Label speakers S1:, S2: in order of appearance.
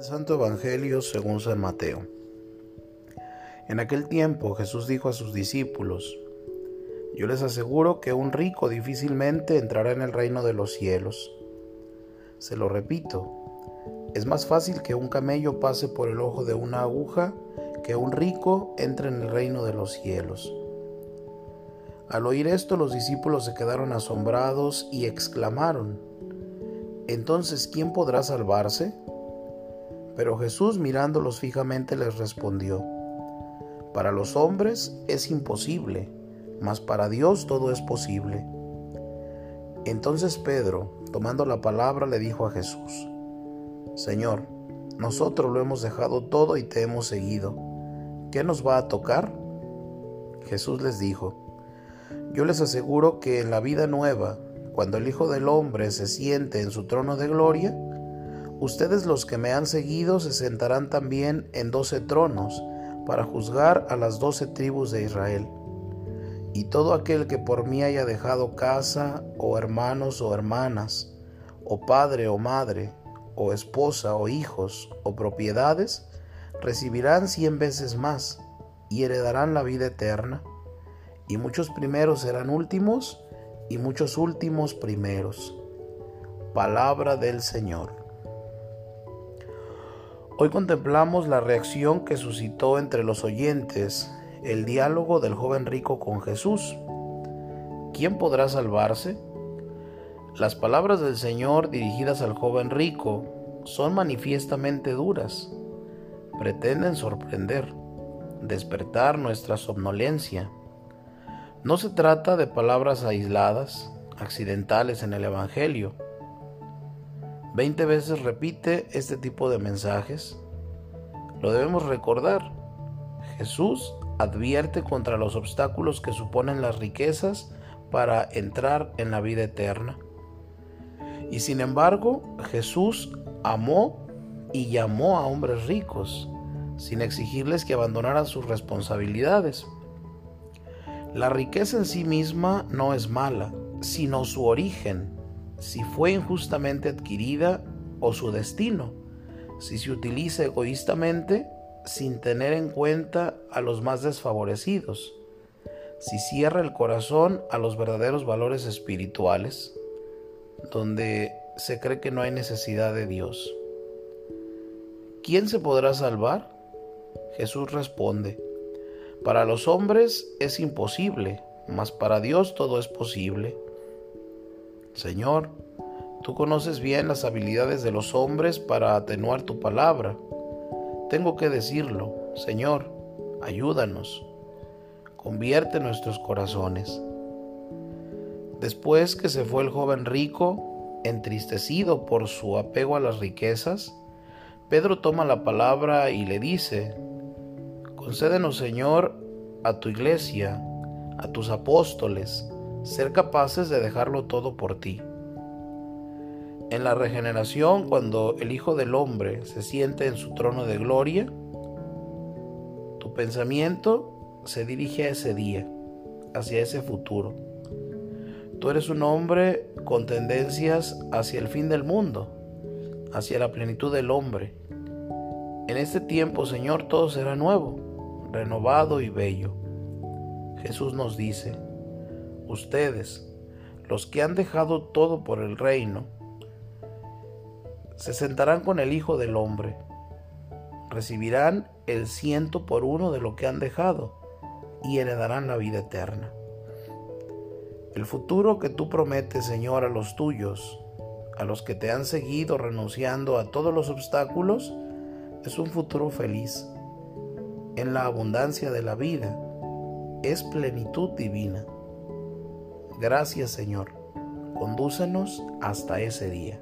S1: Del Santo Evangelio según San Mateo. En aquel tiempo Jesús dijo a sus discípulos, Yo les aseguro que un rico difícilmente entrará en el reino de los cielos. Se lo repito, es más fácil que un camello pase por el ojo de una aguja que un rico entre en el reino de los cielos. Al oír esto los discípulos se quedaron asombrados y exclamaron, Entonces, ¿quién podrá salvarse? Pero Jesús mirándolos fijamente les respondió, Para los hombres es imposible, mas para Dios todo es posible. Entonces Pedro, tomando la palabra, le dijo a Jesús, Señor, nosotros lo hemos dejado todo y te hemos seguido. ¿Qué nos va a tocar? Jesús les dijo, Yo les aseguro que en la vida nueva, cuando el Hijo del Hombre se siente en su trono de gloria, Ustedes los que me han seguido se sentarán también en doce tronos para juzgar a las doce tribus de Israel. Y todo aquel que por mí haya dejado casa, o hermanos o hermanas, o padre o madre, o esposa o hijos, o propiedades, recibirán cien veces más y heredarán la vida eterna. Y muchos primeros serán últimos, y muchos últimos primeros. Palabra del Señor. Hoy contemplamos la reacción que suscitó entre los oyentes el diálogo del joven rico con Jesús. ¿Quién podrá salvarse? Las palabras del Señor dirigidas al joven rico son manifiestamente duras. Pretenden sorprender, despertar nuestra somnolencia. No se trata de palabras aisladas, accidentales en el Evangelio Veinte veces repite este tipo de mensajes. Lo debemos recordar. Jesús advierte contra los obstáculos que suponen las riquezas para entrar en la vida eterna. Y sin embargo, Jesús amó y llamó a hombres ricos, sin exigirles que abandonaran sus responsabilidades. La riqueza en sí misma no es mala, sino su origen, si fue injustamente adquirida o su destino, si se utiliza egoístamente sin tener en cuenta a los más desfavorecidos, si cierra el corazón a los verdaderos valores espirituales, donde se cree que no hay necesidad de Dios. ¿Quién se podrá salvar? Jesús responde, para los hombres es imposible, mas para Dios todo es posible. Señor, tú conoces bien las habilidades de los hombres para atenuar tu palabra. Tengo que decirlo, Señor, ayúdanos. Convierte nuestros corazones. Después que se fue el joven rico, entristecido por su apego a las riquezas, Pedro toma la palabra y le dice, Concédenos, Señor, a tu iglesia, a tus apóstoles, ser capaces de dejarlo todo por ti. En la regeneración, cuando el Hijo del Hombre se siente en su trono de gloria, tu pensamiento se dirige a ese día, hacia ese futuro. Tú eres un hombre con tendencias hacia el fin del mundo, hacia la plenitud del hombre. En este tiempo, Señor, todo será nuevo, renovado y bello. Jesús nos dice, ustedes, los que han dejado todo por el reino, se sentarán con el Hijo del Hombre, recibirán el ciento por uno de lo que han dejado y heredarán la vida eterna. El futuro que tú prometes, Señor, a los tuyos, a los que te han seguido renunciando a todos los obstáculos, es un futuro feliz, en la abundancia de la vida, es plenitud divina. Gracias Señor. Condúcenos hasta ese día.